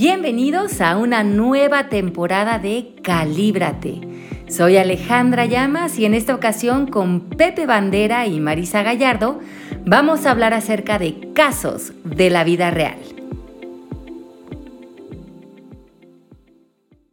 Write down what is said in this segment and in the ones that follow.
Bienvenidos a una nueva temporada de Calíbrate. Soy Alejandra Llamas y en esta ocasión con Pepe Bandera y Marisa Gallardo vamos a hablar acerca de casos de la vida real.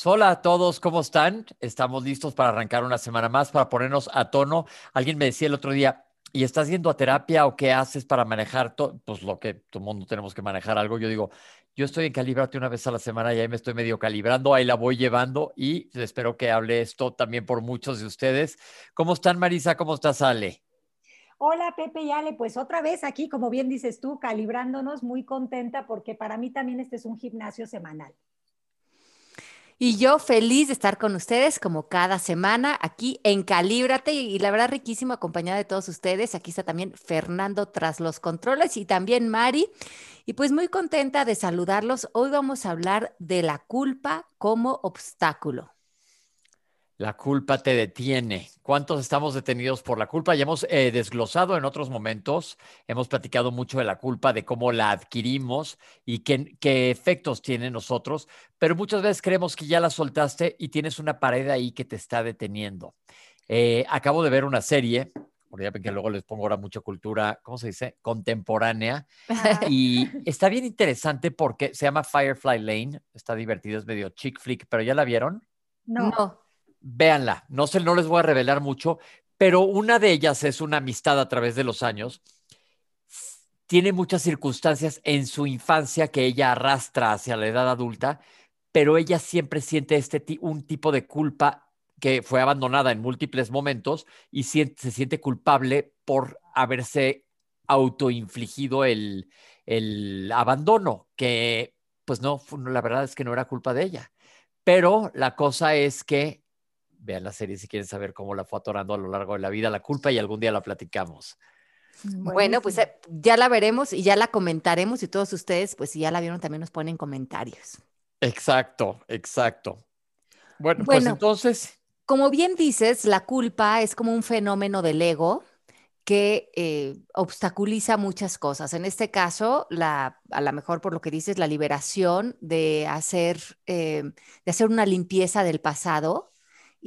Hola a todos, ¿cómo están? Estamos listos para arrancar una semana más, para ponernos a tono. Alguien me decía el otro día, ¿y estás yendo a terapia o qué haces para manejar todo? Pues lo que todo el mundo tenemos que manejar algo. Yo digo, yo estoy en Calibrate una vez a la semana y ahí me estoy medio calibrando, ahí la voy llevando y espero que hable esto también por muchos de ustedes. ¿Cómo están, Marisa? ¿Cómo estás, Ale? Hola Pepe y Ale, pues otra vez aquí, como bien dices tú, calibrándonos, muy contenta porque para mí también este es un gimnasio semanal. Y yo feliz de estar con ustedes como cada semana aquí en Calíbrate y, la verdad riquísimo acompañada de todos ustedes. Aquí está también Fernando tras los controles y también Mari. Y pues muy contenta de saludarlos. Hoy vamos a hablar de la culpa como obstáculo. La culpa te detiene. ¿Cuántos estamos detenidos por la culpa? Ya hemos eh, desglosado en otros momentos, hemos platicado mucho de la culpa, de cómo la adquirimos y qué, qué efectos tiene en nosotros, pero muchas veces creemos que ya la soltaste y tienes una pared ahí que te está deteniendo. Eh, acabo de ver una serie, porque ya ven que luego les pongo ahora mucha cultura, ¿cómo se dice? Contemporánea. Y está bien interesante porque se llama Firefly Lane, está divertido, es medio chick flick, pero ¿ya la vieron? No. no véanla. No sé, no les voy a revelar mucho, pero una de ellas es una amistad a través de los años. Tiene muchas circunstancias en su infancia que ella arrastra hacia la edad adulta, pero ella siempre siente este un tipo de culpa que fue abandonada en múltiples momentos y se siente culpable por haberse autoinfligido el, el abandono, que pues no, la verdad es que no era culpa de ella. Pero la cosa es que vean la serie si quieren saber cómo la fue atorando a lo largo de la vida la culpa y algún día la platicamos. Bueno, pues eh, ya la veremos y ya la comentaremos y todos ustedes, pues si ya la vieron, también nos ponen comentarios. Exacto, exacto. Bueno, pues entonces... Como bien dices, la culpa es como un fenómeno del ego que eh, obstaculiza muchas cosas. En este caso, la, a lo mejor por lo que dices, la liberación de hacer, eh, de hacer una limpieza del pasado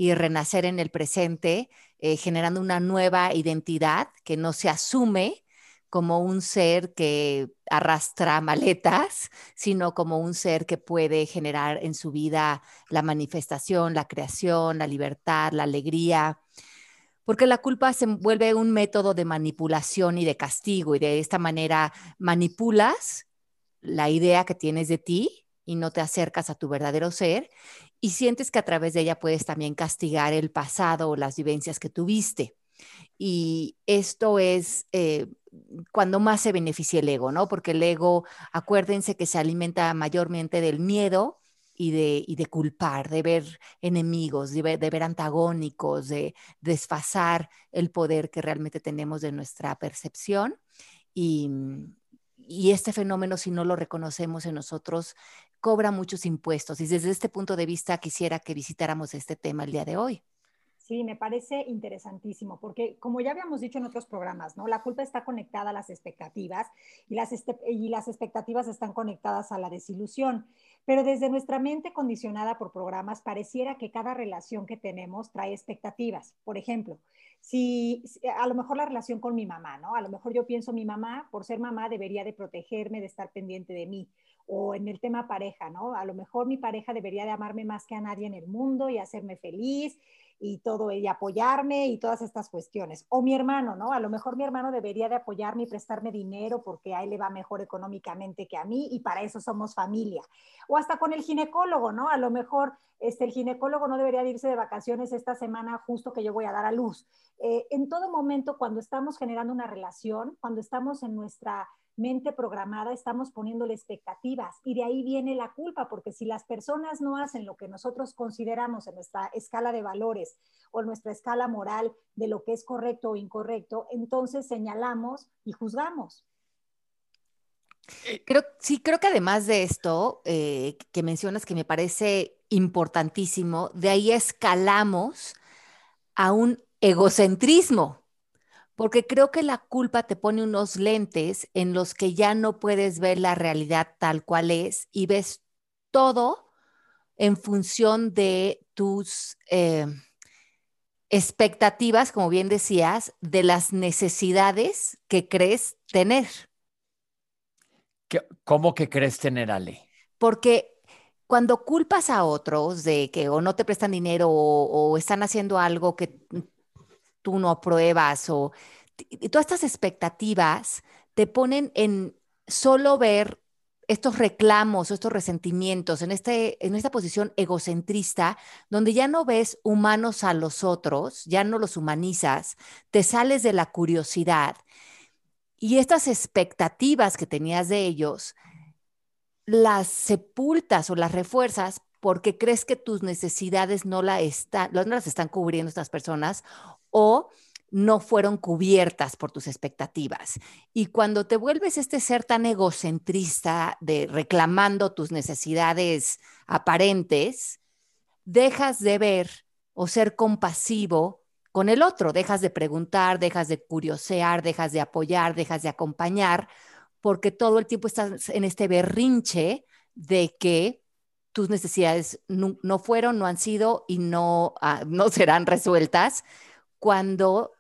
y renacer en el presente, eh, generando una nueva identidad que no se asume como un ser que arrastra maletas, sino como un ser que puede generar en su vida la manifestación, la creación, la libertad, la alegría, porque la culpa se vuelve un método de manipulación y de castigo y de esta manera manipulas la idea que tienes de ti y no te acercas a tu verdadero ser y sientes que a través de ella puedes también castigar el pasado o las vivencias que tuviste. Y esto es eh, cuando más se beneficia el ego, ¿no? Porque el ego, acuérdense que se alimenta mayormente del miedo y de, y de culpar, de ver enemigos, de ver, antagónicos, de desfasar el poder que realmente tenemos de nuestra percepción. Y, y este fenómeno, si no lo reconocemos en nosotros, cobra muchos impuestos. Y desde este punto de vista quisiera que visitáramos este tema el día de hoy. Sí, me parece interesantísimo, porque como ya habíamos dicho en otros programas, ¿no? La culpa está conectada a las expectativas y las, este, y las expectativas están conectadas a la desilusión. Pero desde nuestra mente condicionada por programas, pareciera que cada relación que tenemos trae expectativas. Por ejemplo, si, a lo mejor la relación con mi mamá, ¿no? A lo mejor yo pienso mi mamá, por ser mamá, debería de protegerme, de estar pendiente de mí o en el tema pareja, ¿no? A lo mejor mi pareja debería de amarme más que a nadie en el mundo y hacerme feliz y todo, y apoyarme y todas estas cuestiones. O mi hermano, ¿no? A lo mejor mi hermano debería de apoyarme y prestarme dinero porque a él le va mejor económicamente que a mí y para eso somos familia. O hasta con el ginecólogo, ¿no? A lo mejor este, el ginecólogo no debería irse de vacaciones esta semana justo que yo voy a dar a luz. Eh, en todo momento, cuando estamos generando una relación, cuando estamos en nuestra mente programada estamos poniéndole expectativas y de ahí viene la culpa, porque si las personas no hacen lo que nosotros consideramos en nuestra escala de valores o nuestra escala moral de lo que es correcto o incorrecto, entonces señalamos y juzgamos. Creo, sí, creo que además de esto eh, que mencionas que me parece importantísimo, de ahí escalamos a un egocentrismo porque creo que la culpa te pone unos lentes en los que ya no puedes ver la realidad tal cual es y ves todo en función de tus eh, expectativas, como bien decías, de las necesidades que crees tener. ¿Cómo que crees tener, Ale? Porque cuando culpas a otros de que o no te prestan dinero o, están haciendo algo que tú no apruebas o todas estas expectativas te ponen en solo ver estos reclamos o estos resentimientos en, este, en esta posición egocentrista, donde ya no ves humanos a los otros, ya no los humanizas, te sales de la curiosidad. Y estas expectativas que tenías de ellos, las sepultas o las refuerzas porque crees que tus necesidades no, la no las están cubriendo estas personas o no fueron cubiertas por tus expectativas. Y cuando te vuelves este ser tan egocentrista de reclamando tus necesidades aparentes, dejas de ver o ser compasivo con el otro, dejas de preguntar, dejas de curiosear, dejas de apoyar, dejas de acompañar, porque todo el tiempo estás en este berrinche de que tus necesidades no, fueron, no han sido y no, ah, no serán resueltas, cuando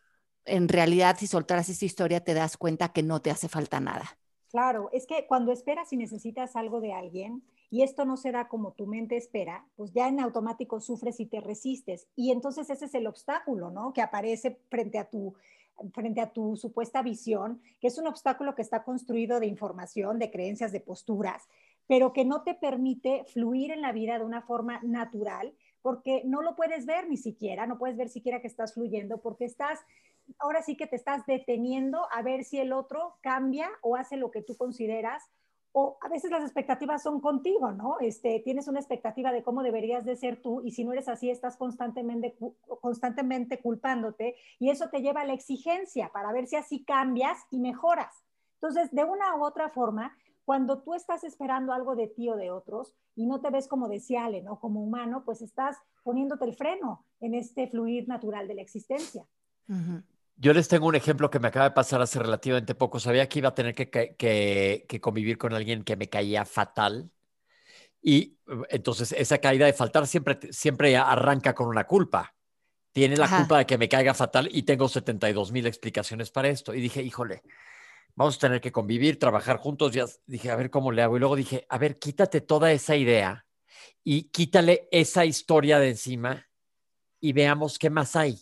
en realidad si soltaras esta historia te das cuenta que no te hace falta nada. Claro, es que cuando esperas y necesitas algo de alguien y esto no se da como tu mente espera, pues ya en automático sufres y te resistes. Y entonces ese es el obstáculo, ¿no? Que aparece frente a tu frente a tu supuesta visión, que es un obstáculo que está construido de información, de creencias, de posturas, pero que no te permite fluir en la vida de una forma natural, porque no lo puedes ver ni siquiera, no puedes ver siquiera que estás fluyendo, porque estás ahora sí que te estás deteniendo a ver si el otro cambia o hace lo que tú consideras o a veces las expectativas son contigo, ¿no? Este, tienes una expectativa de cómo deberías de ser tú y si no eres así estás constantemente, constantemente culpándote y eso te lleva a la exigencia para ver si así cambias y mejoras. Entonces, de una u otra forma, cuando tú estás esperando algo de ti o de otros y no te ves como deseable, ¿no? Como humano, pues estás poniéndote el freno en este fluir natural de la existencia. Yo les tengo un ejemplo que me acaba de pasar hace relativamente poco. Sabía que iba a tener que, convivir con alguien que me caía fatal. Y uh, entonces esa caída de faltar siempre, siempre arranca con una culpa. Tiene la culpa de que me caiga fatal y tengo 72 mil explicaciones para esto. Y dije, híjole, vamos a tener que convivir, trabajar juntos. Ya dije, a ver cómo le hago. Y luego dije, a ver, quítate toda esa idea y quítale esa historia de encima y veamos qué más hay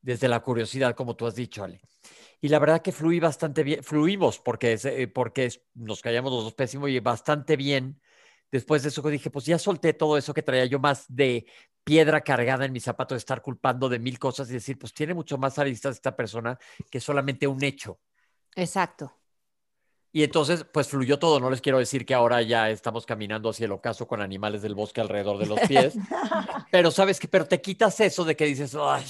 desde la curiosidad, como tú has dicho, Ale. Y la verdad que fluí bastante bien, fluimos porque, eh, porque nos callamos los dos pésimos y bastante bien. Después de eso dije, pues ya solté todo eso que traía yo más de piedra cargada en mi zapato, de estar culpando de mil cosas y decir, pues tiene mucho más aristas esta persona que solamente un hecho. Exacto. Y entonces, pues fluyó todo. No les quiero decir que ahora ya estamos caminando hacia el ocaso con animales del bosque alrededor de los pies. pero sabes que, pero te quitas eso de que dices, ay,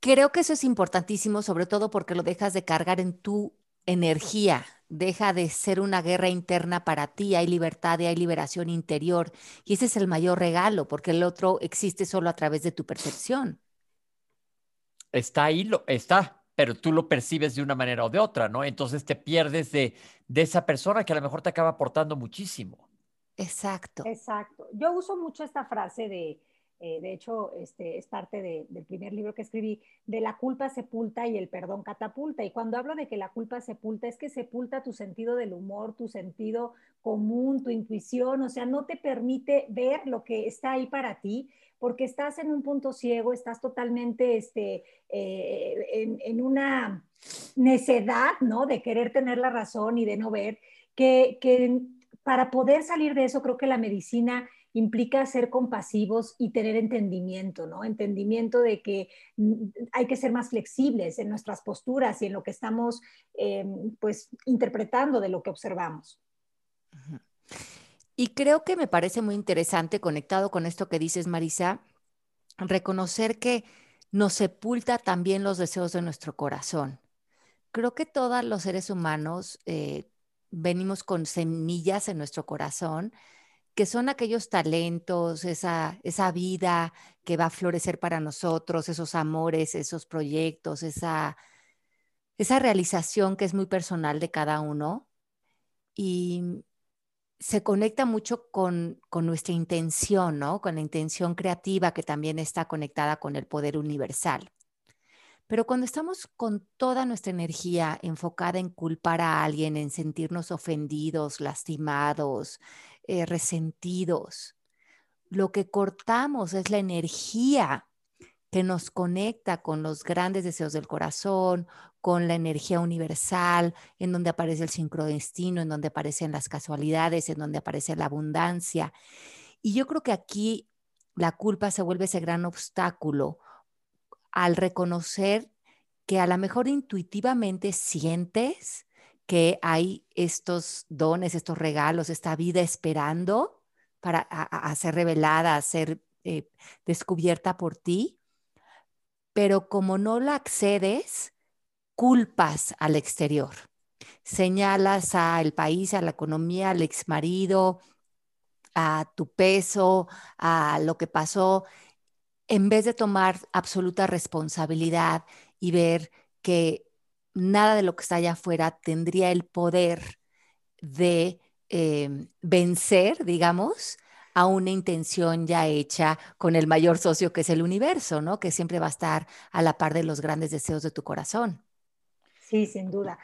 Creo que eso es importantísimo, sobre todo porque lo dejas de cargar en tu energía, deja de ser una guerra interna para ti, hay libertad y hay liberación interior. Y ese es el mayor regalo, porque el otro existe solo a través de tu percepción. Está ahí, lo, está, pero tú lo percibes de una manera o de otra, ¿no? Entonces te pierdes de, de esa persona que a lo mejor te acaba aportando muchísimo. Exacto. Exacto. Yo uso mucho esta frase de eh, de hecho, este, es parte del primer libro que escribí, de la culpa sepulta y el perdón catapulta. Y cuando hablo de que la culpa sepulta, es que sepulta tu sentido del humor, tu sentido común, tu intuición, o sea, no te permite ver lo que está ahí para ti, porque estás en un punto ciego, estás totalmente este, eh, en, en, una necedad, ¿no? De querer tener la razón y de no ver, que, que para poder salir de eso, creo que la medicina implica ser compasivos y tener entendimiento, ¿no? Entendimiento de que hay que ser más flexibles en nuestras posturas y en lo que estamos, em, pues, interpretando de lo que observamos. Y creo que me parece muy interesante, conectado con esto que dices, Marisa, reconocer que nos sepulta también los deseos de nuestro corazón. Creo que todos los seres humanos eh, venimos con semillas en nuestro corazón que son aquellos talentos, esa, esa vida que va a florecer para nosotros, esos amores, esos proyectos, esa, esa realización que es muy personal de cada uno. Y se conecta mucho con, con, nuestra intención, ¿no? Con la intención creativa que también está conectada con el poder universal. Pero cuando estamos con toda nuestra energía enfocada en culpar a alguien, en sentirnos ofendidos, lastimados, eh, resentidos, lo que cortamos es la energía que nos conecta con los grandes deseos del corazón, con la energía universal, en donde aparece el sincrodestino, en donde aparecen las casualidades, en donde aparece la abundancia. Y yo creo que aquí la culpa se vuelve ese gran obstáculo al reconocer que a lo mejor intuitivamente sientes que hay estos dones, estos regalos, esta vida esperando para ser revelada, a ser eh, descubierta por ti, pero como no la accedes, culpas al exterior. Señalas al país, a la economía, al exmarido, a tu peso, a lo que pasó en vez de tomar absoluta responsabilidad y ver que nada de lo que está allá afuera tendría el poder de em, vencer, digamos, a una intención ya hecha con el mayor socio que es el universo, ¿no? Que siempre va a estar a la par de los grandes deseos de tu corazón. Sí, sin duda.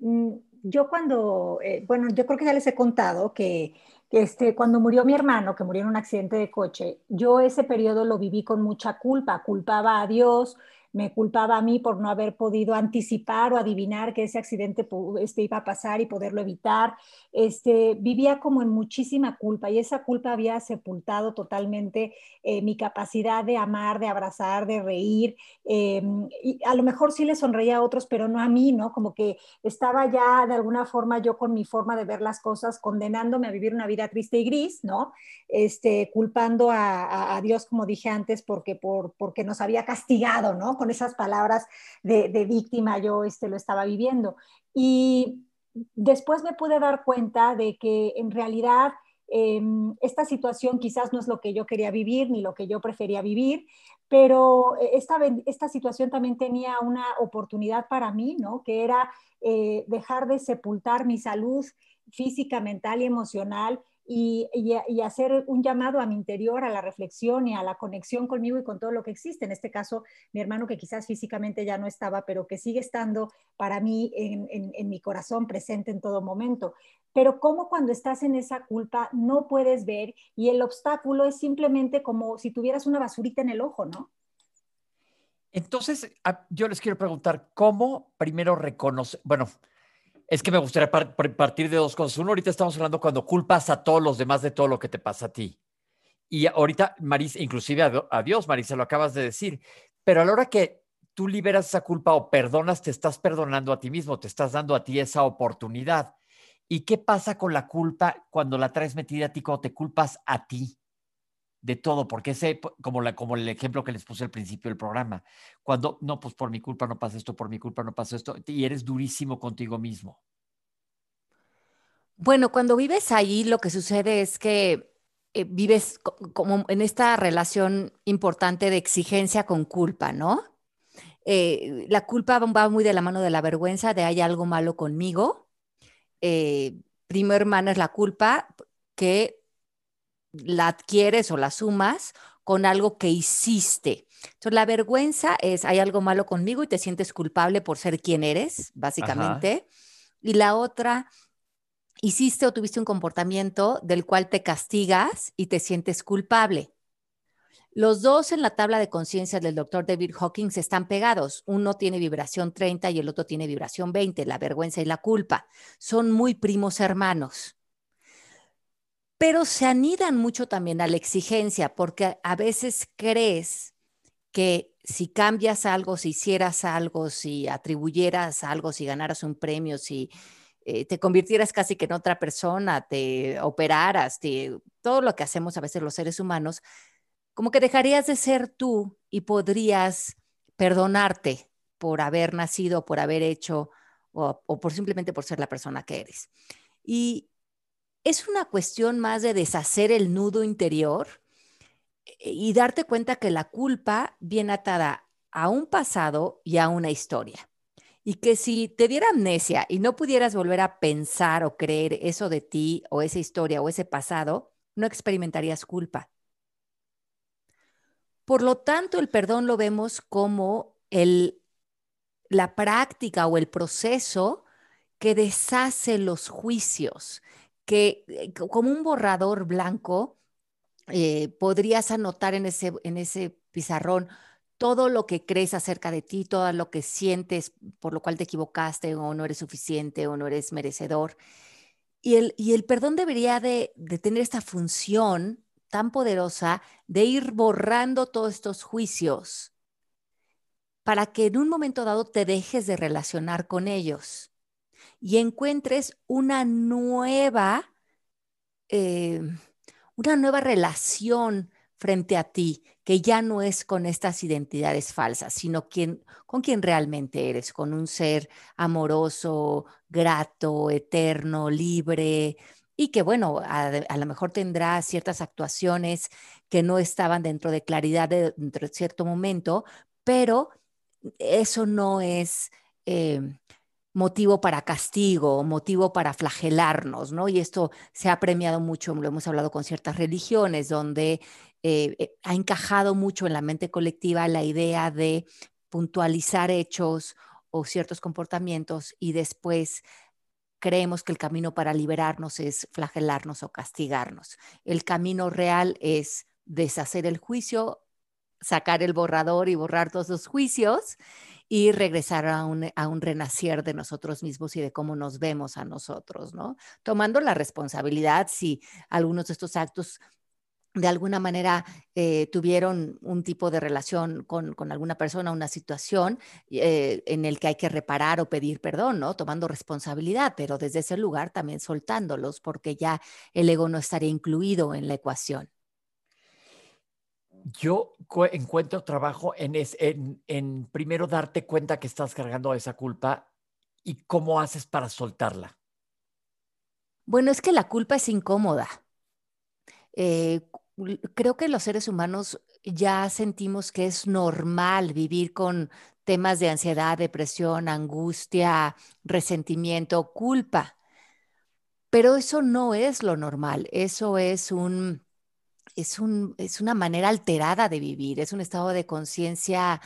Mm, yo cuando, eh, bueno, yo creo que ya les he contado que este, cuando murió mi hermano, que murió en un accidente de coche, yo ese periodo lo viví con mucha culpa, culpaba a Dios, me culpaba a mí por no haber podido anticipar o adivinar que ese accidente este, iba a pasar y poderlo evitar. Este, vivía como en muchísima culpa y esa culpa había sepultado totalmente eh, mi capacidad de amar, de abrazar, de reír. Em, y a lo mejor sí le sonreía a otros, pero no a mí, ¿no? Como que estaba ya de alguna forma yo con mi forma de ver las cosas, condenándome a vivir una vida triste y gris, ¿no? Este, culpando a, Dios, como dije antes, porque, por, porque nos había castigado, ¿no? Con esas palabras de, víctima yo este, lo estaba viviendo. Y después me pude dar cuenta de que en realidad em, esta situación quizás no es lo que yo quería vivir ni lo que yo prefería vivir, pero esta, esta situación también tenía una oportunidad para mí, ¿no? Que era eh, dejar de sepultar mi salud física, mental y emocional y, hacer un llamado a mi interior, a la reflexión y a la conexión conmigo y con todo lo que existe. En este caso, mi hermano que quizás físicamente ya no estaba, pero que sigue estando para mí en, mi corazón presente en todo momento. Pero como cuando estás en esa culpa no puedes ver y el obstáculo es simplemente como si tuvieras una basurita en el ojo, ¿no? Entonces, yo les quiero preguntar, ¿cómo primero reconocer, bueno, es que me gustaría partir de dos cosas. Uno, ahorita estamos hablando cuando culpas a todos los demás de todo lo que te pasa a ti. Y ahorita, Marisa, inclusive a, Dios, Marisa, lo acabas de decir. Pero a la hora que tú liberas esa culpa o perdonas, te estás perdonando a ti mismo, te estás dando a ti esa oportunidad. ¿Y qué pasa con la culpa cuando la traes metida a ti, cuando te culpas a ti? De todo, porque ese, como, la, como el ejemplo que les puse al principio del programa, cuando, no, pues por mi culpa no pasa esto, por mi culpa no pasa esto, y eres durísimo contigo mismo. Bueno, cuando vives ahí, lo que sucede es que eh, vives como en esta relación importante de exigencia con culpa, ¿no? Eh, la culpa va muy de la mano de la vergüenza, de hay algo malo conmigo. Eh, primo hermano es la culpa que la adquieres o la sumas con algo que hiciste. Entonces, la vergüenza es, hay algo malo conmigo y te sientes culpable por ser quien eres, básicamente. Y la otra, hiciste o tuviste un comportamiento del cual te castigas y te sientes culpable. Los dos en la tabla de conciencia del doctor David Hawkins están pegados. Uno tiene vibración 30 y el otro tiene vibración 20, la vergüenza y la culpa. Son muy primos hermanos pero se anidan mucho también a la exigencia, porque a veces crees que si cambias algo, si hicieras algo, si atribuyeras algo, si ganaras un premio, si eh, te convirtieras casi que en otra persona, te operaras, todo lo que hacemos a veces los seres humanos, como que dejarías de ser tú y podrías perdonarte por haber nacido, por haber hecho o, o por simplemente por ser la persona que eres. Y es una cuestión más de deshacer el nudo interior eh, y darte cuenta que la culpa viene atada a un pasado y a una historia. y que si te diera amnesia y no pudieras volver a pensar o creer eso de ti o esa historia o ese pasado, no experimentarías culpa. Por lo tanto, el perdón lo vemos como el, la práctica o el proceso que deshace los juicios, eh, como un borrador blanco eh, podrías anotar en ese, en ese pizarrón todo lo que crees acerca de ti, todo lo que sientes por lo cual te equivocaste o no eres suficiente o no eres merecedor. Y el, y el perdón debería de, de tener esta función tan poderosa de ir borrando todos estos juicios para que en un momento dado te dejes de relacionar con ellos y encuentres una nueva, eh, una nueva relación frente a ti, que ya no es con estas identidades falsas, sino con quien realmente eres, con un ser amoroso, grato, eterno, libre, y que bueno, a, lo mejor tendrá ciertas actuaciones que no estaban dentro de claridad de, dentro de cierto momento, pero eso no es... Eh, motivo para castigo, motivo para flagelarnos, ¿no? Y esto se ha premiado mucho, lo hemos hablado con ciertas religiones, donde eh, eh, ha encajado mucho en la mente colectiva la idea de puntualizar hechos o ciertos comportamientos y después creemos que el camino para liberarnos es flagelarnos o castigarnos. El camino real es deshacer el juicio, sacar el borrador y borrar todos los juicios y regresar a un, a un renacer de nosotros mismos y de cómo nos vemos a nosotros, ¿no? Tomando la responsabilidad si algunos de estos actos de alguna manera eh, tuvieron un tipo de relación con, con alguna persona, una situación eh, en el que hay que reparar o pedir perdón, ¿no? Tomando responsabilidad, pero desde ese lugar también soltándolos porque ya el ego no estaría incluido en la ecuación. Yo encuentro trabajo en, en, primero darte cuenta que estás cargando esa culpa y cómo haces para soltarla. Bueno, es que la culpa es incómoda. Eh, creo que los seres humanos ya sentimos que es normal vivir con temas de ansiedad, depresión, angustia, resentimiento, culpa. Pero eso no es lo normal, eso es un, es, un, es una manera alterada de vivir, es un estado de conciencia,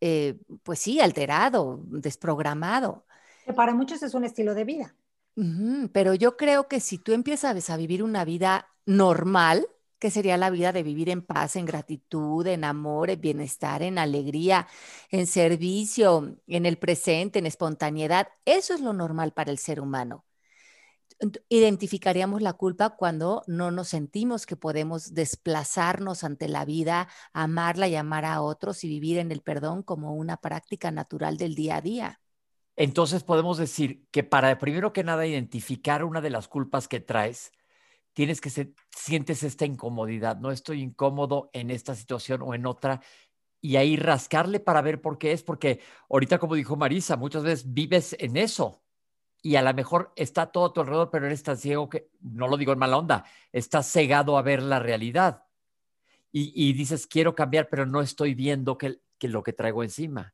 eh, pues sí, alterado, desprogramado. Que para muchos es un estilo de vida. pero yo creo que si tú empiezas a vivir una vida normal, que sería la vida de vivir en paz, en gratitud, en amor, en bienestar, en alegría, en servicio, en el presente, en espontaneidad, eso es lo normal para el ser humano identificaríamos la culpa cuando no nos sentimos que podemos desplazarnos ante la vida, amarla y amar a otros y vivir en el perdón como una práctica natural del día a día. Entonces podemos decir que para primero que nada identificar una de las culpas que traes, tienes que ser, sientes esta incomodidad, no estoy incómodo en esta situación o en otra, y ahí rascarle para ver por qué es, porque ahorita como dijo Marisa, muchas veces vives en eso, y a lo mejor está todo a tu alrededor, pero eres tan ciego que, no lo digo en mala onda, estás cegado a ver la realidad. Y, dices, quiero cambiar, pero no estoy viendo que lo que traigo encima.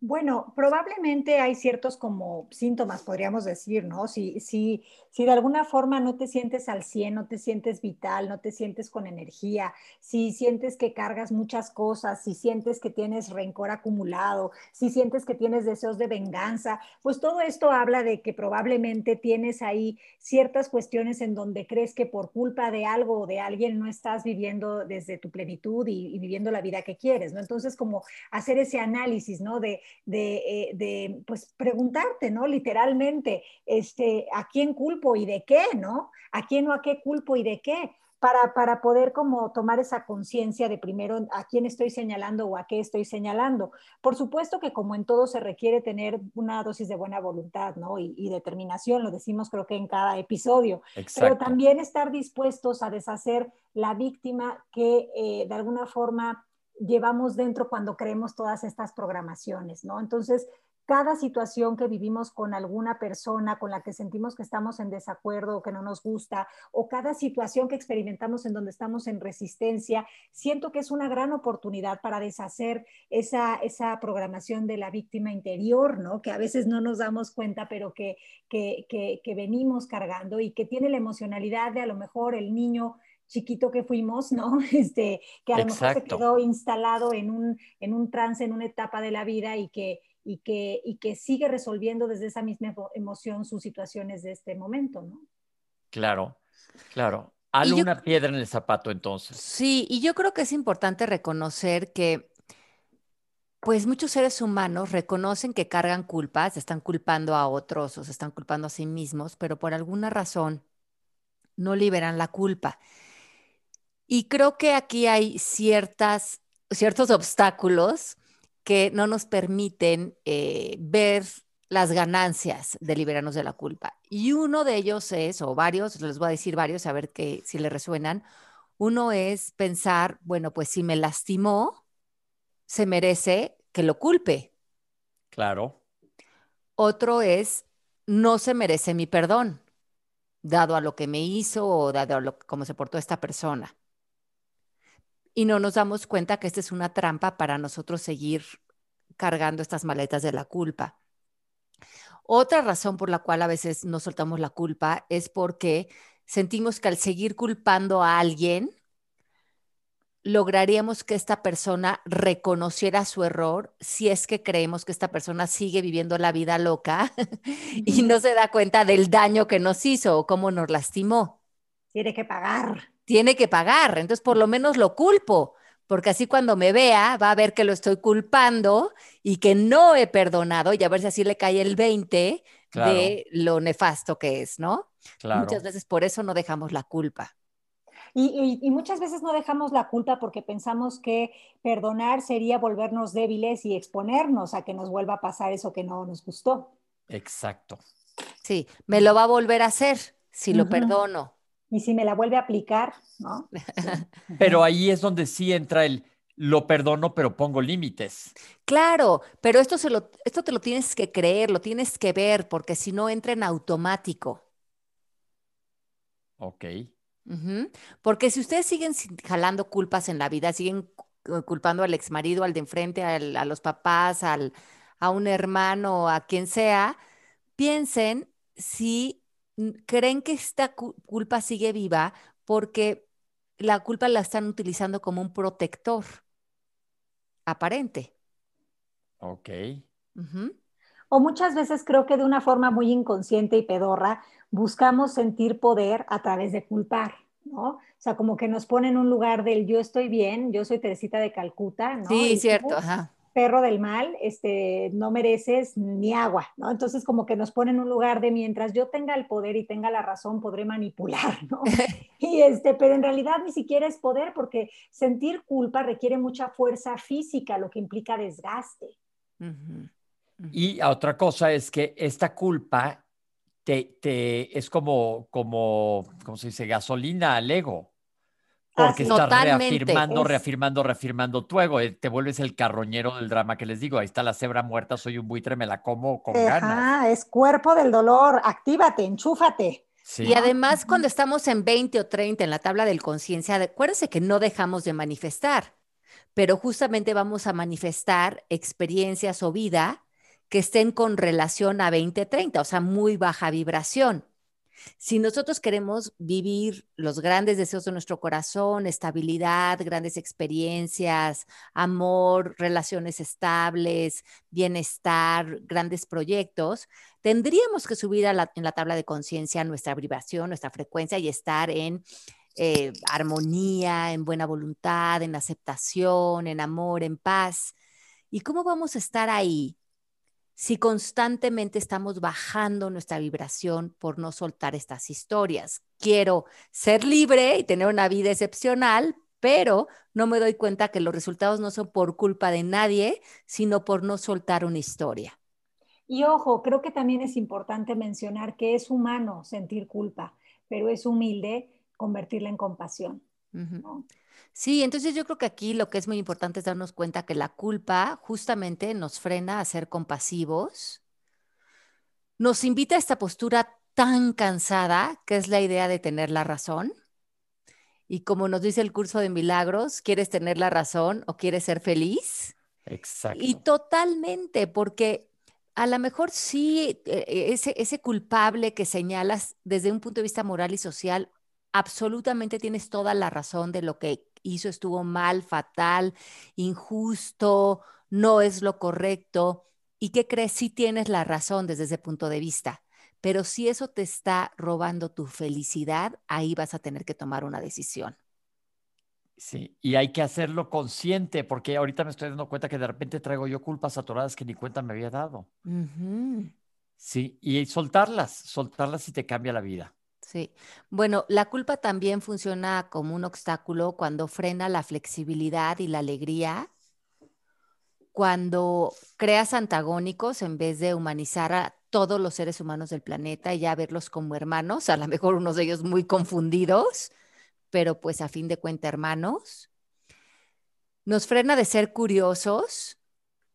Bueno, probablemente hay ciertos como síntomas, podríamos decir, ¿no? Si, si, si de alguna forma no te sientes al 100, no te sientes vital, no te sientes con energía, si sientes que cargas muchas cosas, si sientes que tienes rencor acumulado, si sientes que tienes deseos de venganza, pues todo esto habla de que probablemente tienes ahí ciertas cuestiones en donde crees que por culpa de algo o de alguien no estás viviendo desde tu plenitud y, y viviendo la vida que quieres, ¿no? Entonces, como hacer ese análisis, ¿no? De eh, de, pues preguntarte, ¿no? Literalmente, este, ¿a quién culpo y de qué, ¿no? ¿A quién o a qué culpo y de qué? Para, para, poder como tomar esa conciencia de primero a quién estoy señalando o a qué estoy señalando. Por supuesto que como en todo se requiere tener una dosis de buena voluntad ¿no? y, determinación, lo decimos creo que en cada episodio, pero también estar dispuestos a deshacer la víctima que eh, de alguna forma llevamos dentro cuando creemos todas estas programaciones, ¿no? Entonces, cada situación que vivimos con alguna persona con la que sentimos que estamos en desacuerdo o que no nos gusta, o cada situación que experimentamos en donde estamos en resistencia, siento que es una gran oportunidad para deshacer esa, esa programación de la víctima interior, ¿no? Que a veces no nos damos cuenta, pero que, que, que, venimos cargando y que tiene la emocionalidad de a lo mejor el niño chiquito que fuimos, ¿no? Este, que a lo mejor se quedó instalado en un, en un trance, en una etapa de la vida y que, y que, y que sigue resolviendo desde esa misma emoción sus situaciones de este momento, ¿no? Claro, claro. Hay una piedra en el zapato entonces. Sí, y yo creo que es importante reconocer que pues muchos seres humanos reconocen que cargan culpas, se están culpando a otros o se están culpando a sí mismos, pero por alguna razón no liberan la culpa. Y creo que aquí hay ciertas, ciertos obstáculos que no nos permiten eh, ver las ganancias de liberarnos de la culpa. Y uno de ellos es, o varios, les voy a decir varios, a ver que, si le resuenan. Uno es pensar, bueno, pues si me lastimó, se merece que lo culpe. Claro. Otro es, no se merece mi perdón, dado a lo que me hizo o dado a lo, cómo se portó esta persona y no nos damos cuenta que esta es una trampa para nosotros seguir cargando estas maletas de la culpa. Otra razón por la cual a veces no soltamos la culpa es porque sentimos que al seguir culpando a alguien, lograríamos que esta persona reconociera su error si es que creemos que esta persona sigue viviendo la vida loca y no se da cuenta del daño que nos hizo o cómo nos lastimó. Tiene que pagar tiene que pagar. Entonces, por lo menos lo culpo, porque así cuando me vea va a ver que lo estoy culpando y que no he perdonado y a ver si así le cae el 20 de lo nefasto que es, ¿no? Muchas veces por eso no dejamos la culpa. Y, y, muchas veces no dejamos la culpa porque pensamos que perdonar sería volvernos débiles y exponernos a que nos vuelva a pasar eso que no nos gustó. Exacto. Sí, me lo va a volver a hacer si lo perdono y si me la vuelve a aplicar, ¿no? pero ahí es donde sí entra el lo perdono, pero pongo límites. Claro, pero esto, se lo, esto te lo tienes que creer, lo tienes que ver, porque si no entra en automático. Ok. Porque si ustedes siguen jalando culpas en la vida, siguen culpando al exmarido, al de enfrente, a los papás, al, a un hermano, a quien sea, piensen si creen que esta culpa sigue viva porque la culpa la están utilizando como un protector aparente. Ok. O muchas veces creo que de una forma muy inconsciente y pedorra buscamos sentir poder a través de culpar, ¿no? O sea, como que nos ponen en un lugar del yo estoy bien, yo soy Teresita de Calcuta, ¿no? Sí, cierto, ajá perro del mal, este, no mereces ni agua, ¿no? Entonces como que nos pone en un lugar de mientras yo tenga el poder y tenga la razón, podré manipular, ¿no? y este, pero en realidad ni siquiera es poder porque sentir culpa requiere mucha fuerza física, lo que implica desgaste. Y otra cosa es que esta culpa te, te, es como, como, ¿cómo se dice? Gasolina al ego. Porque estás reafirmando, reafirmando, reafirmando tu ego. Te vuelves el carroñero del drama que les digo. Ahí está la cebra muerta, soy un buitre, me la como con ganas. Ah, es cuerpo del dolor. Actívate, enchúfate. Y además, cuando estamos en 20 o 30 en la tabla del conciencia, acuérdense que no dejamos de manifestar, pero justamente vamos a manifestar experiencias o vida que estén con relación a 20-30, o sea, muy baja vibración. Si nosotros queremos vivir los grandes deseos de nuestro corazón, estabilidad, grandes experiencias, amor, relaciones estables, bienestar, grandes proyectos, tendríamos que subir en la tabla de conciencia nuestra vibración, nuestra frecuencia y estar en eh, armonía, en buena voluntad, en aceptación, en amor, en paz. ¿Y cómo vamos a estar ahí si constantemente estamos bajando nuestra vibración por no soltar estas historias. Quiero ser libre y tener una vida excepcional, pero no me doy cuenta que los resultados no son por culpa de nadie, sino por no soltar una historia. Y ojo, creo que también es importante mencionar que es humano sentir culpa, pero es humilde convertirla en compasión. Sí, entonces yo creo que aquí lo que es muy importante es darnos cuenta que la culpa justamente nos frena a ser compasivos, nos invita a esta postura tan cansada, que es la idea de tener la razón. Y como nos dice el curso de milagros, ¿quieres tener la razón o quieres ser feliz? Exacto. Y totalmente, porque a lo mejor sí, eh, ese, ese culpable que señalas desde un punto de vista moral y social, absolutamente tienes toda la razón de lo que hizo estuvo mal, fatal, injusto, no es lo correcto. ¿Y qué crees? Sí tienes la razón desde ese punto de vista. Pero si eso te está robando tu felicidad, ahí vas a tener que tomar una decisión. Sí, y hay que hacerlo consciente, porque ahorita me estoy dando cuenta que de repente traigo yo culpas atoradas que ni cuenta me había dado. Sí, y soltarlas, soltarlas y te cambia la vida. Sí, bueno, la culpa también funciona como un obstáculo cuando frena la flexibilidad y la alegría, cuando creas antagónicos en vez de humanizar a todos los seres humanos del planeta y ya verlos como hermanos, a lo mejor unos de ellos muy confundidos pero pues a fin de cuentas hermanos. Nos frena de ser curiosos,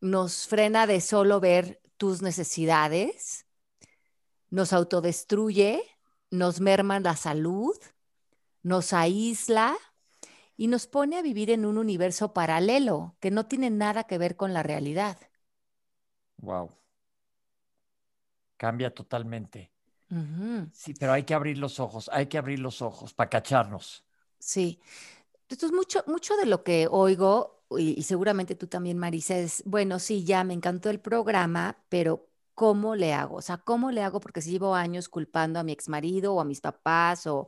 nos frena de solo ver tus necesidades, nos autodestruye, nos merma la salud, nos aísla y nos pone a vivir en un universo paralelo que no tiene nada que ver con la realidad. Wow. Cambia totalmente. Sí, pero hay que abrir los ojos, hay que abrir los ojos para cacharnos. Sí. Entonces, mucho, mucho de lo que oigo, y, y, seguramente tú también, Marisa, es, bueno, sí, ya me encantó el programa, pero ¿cómo le hago? O sea, ¿cómo le hago? Porque si llevo años culpando a mi exmarido o a mis papás o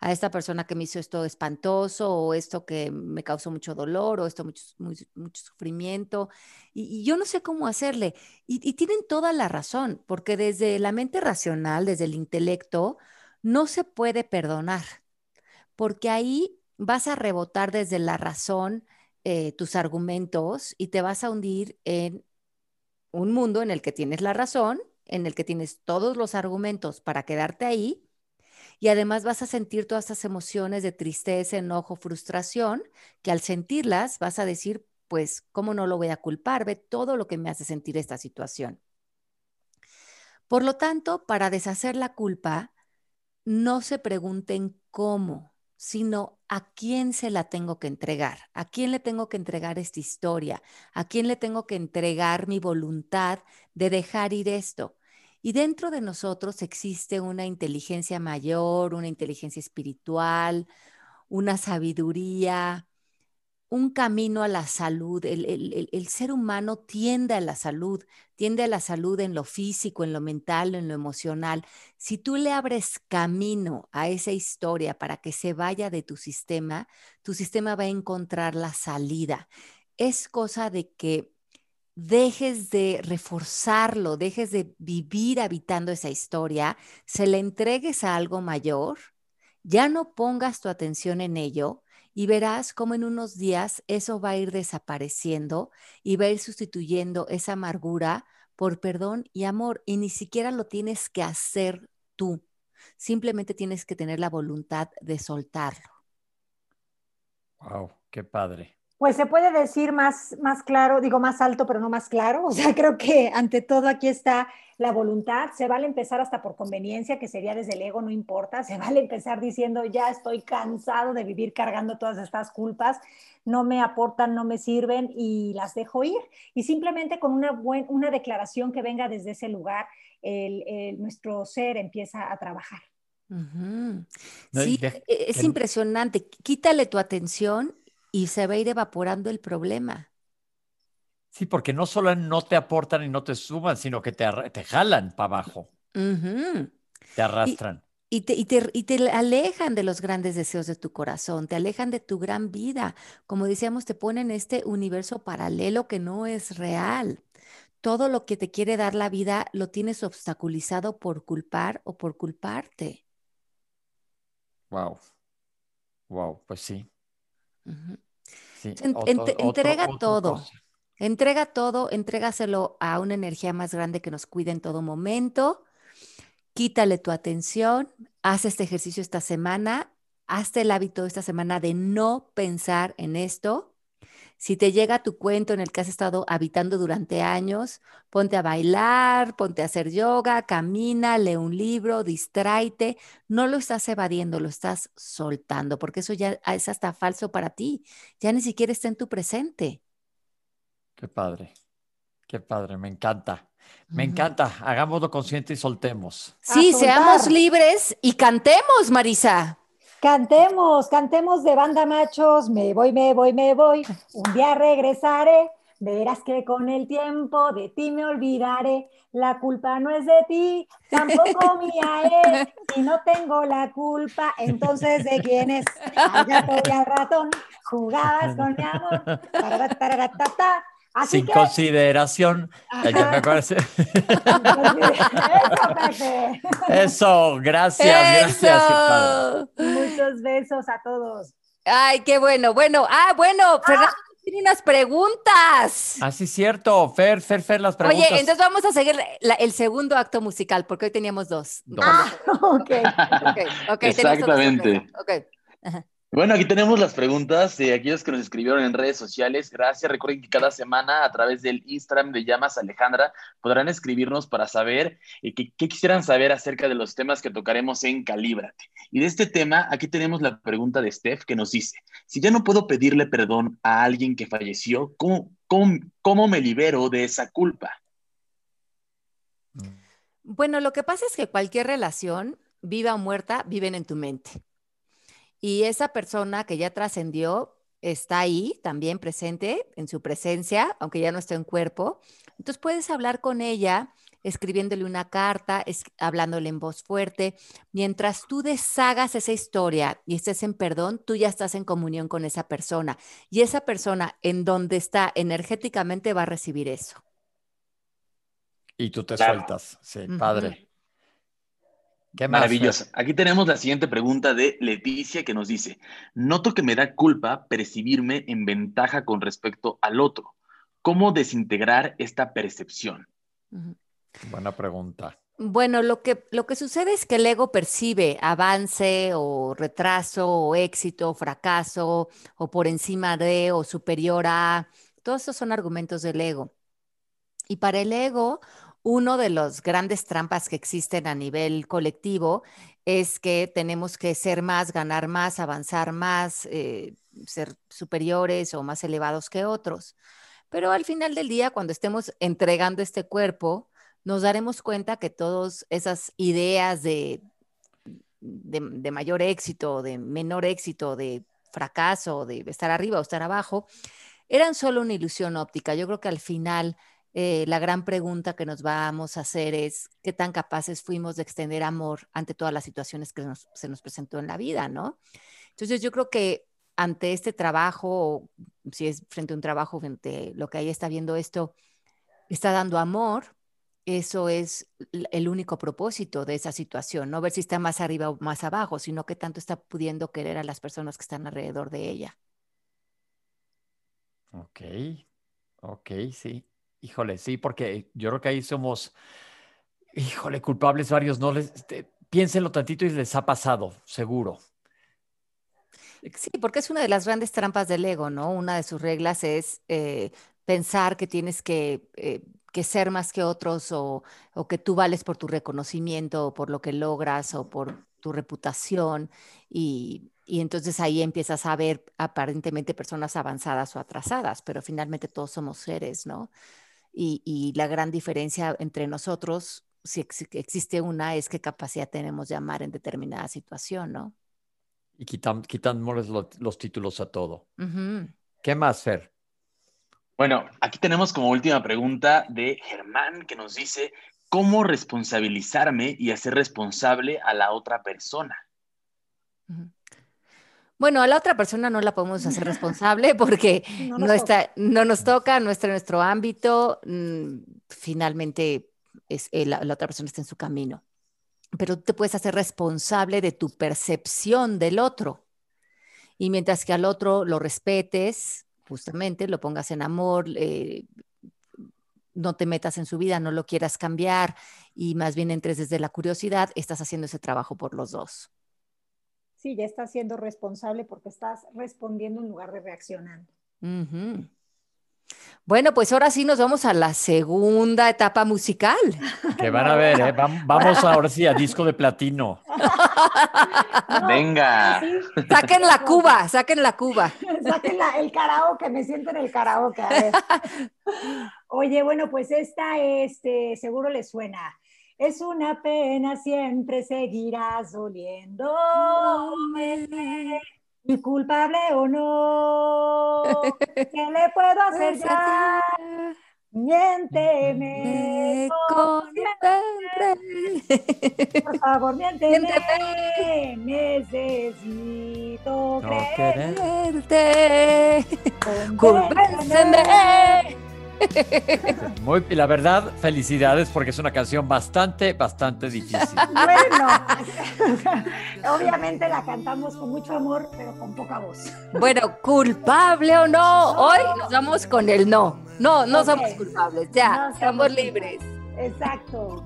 a esta persona que me hizo esto espantoso o esto que me causó mucho dolor o esto mucho, mucho, sufrimiento. Y, yo no sé cómo hacerle. Y, y, tienen toda la razón, porque desde la mente racional, desde el intelecto, no se puede perdonar, porque ahí vas a rebotar desde la razón eh, tus argumentos y te vas a hundir en un mundo en el que tienes la razón, en el que tienes todos los argumentos para quedarte ahí y además vas a sentir todas estas emociones de tristeza, enojo, frustración, que al sentirlas vas a decir, pues, ¿cómo no lo voy a culpar? Ve todo lo que me hace sentir esta situación. Por lo tanto, para deshacer la culpa, no se pregunten cómo, sino a quién se la tengo que entregar, a quién le tengo que entregar esta historia, a quién le tengo que entregar mi voluntad de dejar ir esto. Y dentro de nosotros existe una inteligencia mayor, una inteligencia espiritual, una sabiduría, un camino a la salud. El, el, el, ser humano tiende a la salud, tiende a la salud en lo físico, en lo mental, en lo emocional. Si tú le abres camino a esa historia para que se vaya de tu sistema, tu sistema va a encontrar la salida. Es cosa de que dejes de reforzarlo, dejes de vivir habitando esa historia, se le entregues a algo mayor, ya no pongas tu atención en ello y verás cómo en unos días eso va a ir desapareciendo y va a ir sustituyendo esa amargura por perdón y amor y ni siquiera lo tienes que hacer tú, simplemente tienes que tener la voluntad de soltarlo. Wow, qué padre. Pues se puede decir más, más claro, digo más alto, pero no más claro. O sea, creo que ante todo aquí está la voluntad. Se vale empezar hasta por conveniencia, que sería desde el ego, no importa. Se vale empezar diciendo, ya estoy cansado de vivir cargando todas estas culpas, no me aportan, no me sirven y las dejo ir. Y simplemente con una, buen, una declaración que venga desde ese lugar, el, el, nuestro ser empieza a trabajar. Uh -huh. no, sí, de, es de, impresionante. Quítale tu atención y se va a ir evaporando el problema. Sí, porque no solo no te aportan y no te suman, sino que te, te jalan para abajo. Uh -huh. Te arrastran. Y, y, te, y, te, y, te, alejan de los grandes deseos de tu corazón, te alejan de tu gran vida. Como decíamos, te ponen este universo paralelo que no es real. Todo lo que te quiere dar la vida lo tienes obstaculizado por culpar o por culparte. Wow. Wow, pues sí. Uh -huh. sí en, otro, en, entrega otro, todo. Entrega todo, entrégaselo a una energía más grande que nos cuide en todo momento. Quítale tu atención, haz este ejercicio esta semana hazte el hábito esta semana de no pensar en esto. Si te llega tu cuento en el que has estado habitando durante años, ponte a bailar, ponte a hacer yoga, camina, lee un libro, distráete. No lo estás evadiendo, lo estás soltando, porque eso ya es hasta falso para ti. Ya ni siquiera está en tu presente. Qué padre, qué padre, me encanta. Me encanta, hagámoslo consciente y soltemos. Sí, seamos libres y cantemos, Marisa. Cantemos, cantemos de banda machos, me voy, me voy, me voy, un día regresaré, verás que con el tiempo de ti me olvidaré, la culpa no es de ti, tampoco mía es, si no tengo la culpa, entonces ¿de quién es? Al gato y al ratón, jugabas con mi amor, sin consideración. Eso, Eso, gracias, gracias. Muchos besos a todos. Ay, qué bueno. Bueno, ah, bueno, Fernando tiene unas preguntas. Ah, sí, cierto. Fer, Fer, Fer, las preguntas. Oye, entonces vamos a seguir el segundo acto musical, porque hoy teníamos dos. Ah, ok. okay, Exactamente. Ok. Bueno, aquí tenemos las preguntas de aquellos que nos escribieron en redes sociales. Gracias. Recuerden que cada semana a través del Instagram de Llamas Alejandra podrán escribirnos para saber eh, qué, quisieran saber acerca de los temas que tocaremos en Calíbrate. Y de este tema, aquí tenemos la pregunta de Steph que nos dice, si ya no puedo pedirle perdón a alguien que falleció, ¿cómo, cómo me libero de esa culpa? Bueno, lo que pasa es que cualquier relación, viva o muerta, viven en tu mente. Y esa persona que ya trascendió está ahí también presente en su presencia, aunque ya no esté en cuerpo. Entonces puedes hablar con ella escribiéndole una carta, hablándole en voz fuerte. Mientras tú deshagas esa historia y estés en perdón, tú ya estás en comunión con esa persona. Y esa persona en donde está energéticamente va a recibir eso. Y tú te sueltas, sí, padre. Qué Maravilloso. Aquí tenemos la siguiente pregunta de Leticia que nos dice, noto que me da culpa percibirme en ventaja con respecto al otro. ¿Cómo desintegrar esta percepción? Buena pregunta. Bueno, lo que, lo que sucede es que el ego percibe avance o retraso o éxito o fracaso o por encima de o superior a. Todos esos son argumentos del ego. Y para el ego, uno de los grandes trampas que existen a nivel colectivo es que tenemos que ser más, ganar más, avanzar más, eh, ser superiores o más elevados que otros. Pero al final del día, cuando estemos entregando este cuerpo, nos daremos cuenta que todas esas ideas de, de, de mayor éxito, de menor éxito, de fracaso, de estar arriba o estar abajo, eran solo una ilusión óptica. Yo creo que al final eh, la gran pregunta que nos vamos a hacer es qué tan capaces fuimos de extender amor ante todas las situaciones que se nos presentó en la vida, ¿no? Entonces yo creo que ante este trabajo, si es frente a un trabajo, frente a lo que ahí está viendo esto, está dando amor, eso es el único propósito de esa situación, no ver si está más arriba o más abajo, sino que tanto está pudiendo querer a las personas que están alrededor de ella. Ok, ok, sí. Híjole, sí, porque yo creo que ahí somos, híjole, culpables varios, no les, este, piénsenlo tantito y les ha pasado, seguro. Sí, porque es una de las grandes trampas del ego, ¿no? Una de sus reglas es eh, pensar que tienes que, eh, que, ser más que otros o, o, que tú vales por tu reconocimiento o por lo que logras o por tu reputación y, y entonces ahí empiezas a ver aparentemente personas avanzadas o atrasadas, pero finalmente todos somos seres, ¿no? Y, la gran diferencia entre nosotros, si existe una, es qué capacidad tenemos de amar en determinada situación, ¿no? Y quitan, los, títulos a todo. ¿Qué más, Fer? Bueno, aquí tenemos como última pregunta de Germán que nos dice, ¿cómo responsabilizarme y hacer responsable a la otra persona? Bueno, a la otra persona no la podemos hacer responsable porque no, está, no nos toca, no está en nuestro ámbito. Mm, finalmente, es, eh, la, otra persona está en su camino. Pero te puedes hacer responsable de tu percepción del otro. Y mientras que al otro lo respetes, justamente, lo pongas en amor, eh, no te metas en su vida, no lo quieras cambiar y más bien entres desde la curiosidad, estás haciendo ese trabajo por los dos. Sí, ya estás siendo responsable porque estás respondiendo en lugar de reaccionando. Bueno, pues ahora sí nos vamos a la segunda etapa musical. Que van a ver, ¿eh? vamos ahora sí a disco de platino. Venga. Saquen la cuba, saquen la cuba. Saquen el karaoke, me siento en el karaoke. Oye, bueno, pues esta este, seguro le suena. Es una pena, siempre seguirás doliendo y culpable o no, ¿qué le puedo hacer ya? Miénteme, por favor, miénteme, necesito creerte, convénceme. Muy, la verdad, felicidades porque es una canción bastante, bastante difícil. Bueno, obviamente la cantamos con mucho amor, pero con poca voz. Bueno, culpable o no, hoy nos vamos con el no. No, no somos culpables, ya, estamos libres. Exacto.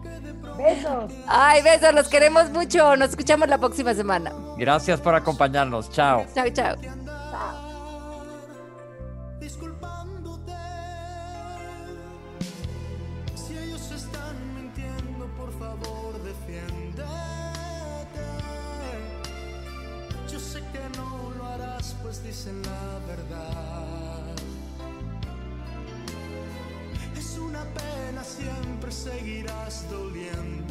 Besos. Ay, besos, los queremos mucho. Nos escuchamos la próxima semana. Gracias por acompañarnos. Chao. Chao, chao. Seguirás doliéndome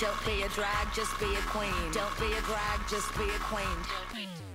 Don't be a drag, just be a queen. Don't be a drag, just be a queen.